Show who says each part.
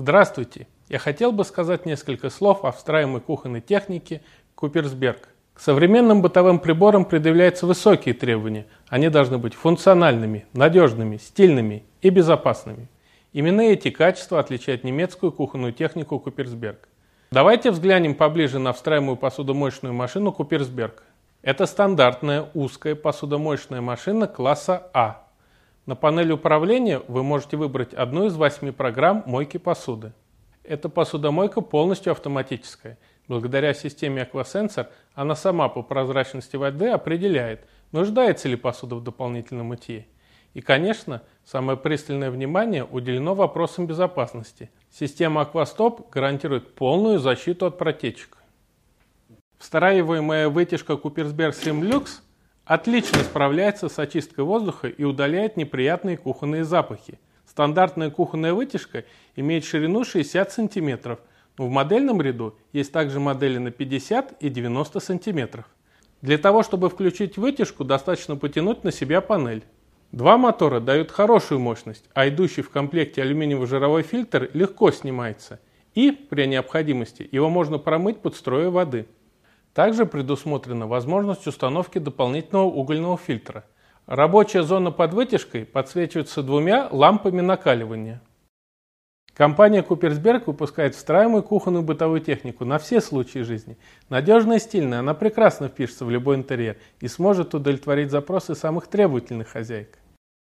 Speaker 1: Здравствуйте! Я хотел бы сказать несколько слов о встраиваемой кухонной технике Куперсберг. К современным бытовым приборам предъявляются высокие требования. Они должны быть функциональными, надежными, стильными и безопасными. Именно эти качества отличают немецкую кухонную технику Куперсберг. Давайте взглянем поближе на встраиваемую посудомоечную машину Куперсберг. Это стандартная узкая посудомоечная машина класса А. На панели управления вы можете выбрать одну из восьми программ мойки посуды. Эта посудомойка полностью автоматическая. Благодаря системе Aquasensor она сама по прозрачности воды определяет, нуждается ли посуда в дополнительном мытье. И, конечно, самое пристальное внимание уделено вопросам безопасности. Система Aquastop гарантирует полную защиту от протечек. Встраиваемая вытяжка Куперсберг Slim Lux отлично справляется с очисткой воздуха и удаляет неприятные кухонные запахи. Стандартная кухонная вытяжка имеет ширину 60 см, в модельном ряду есть также модели на 50 и 90 см. Для того, чтобы включить вытяжку, достаточно потянуть на себя панель. Два мотора дают хорошую мощность, а идущий в комплекте алюминиевый жировой фильтр легко снимается. И, при необходимости, его можно промыть под струей воды. Также предусмотрена возможность установки дополнительного угольного фильтра. Рабочая зона под вытяжкой подсвечивается двумя лампами накаливания. Компания Куперсберг выпускает встраиваемую кухонную бытовую технику на все случаи жизни. Надежная и стильная, она прекрасно впишется в любой интерьер и сможет удовлетворить запросы самых требовательных хозяек.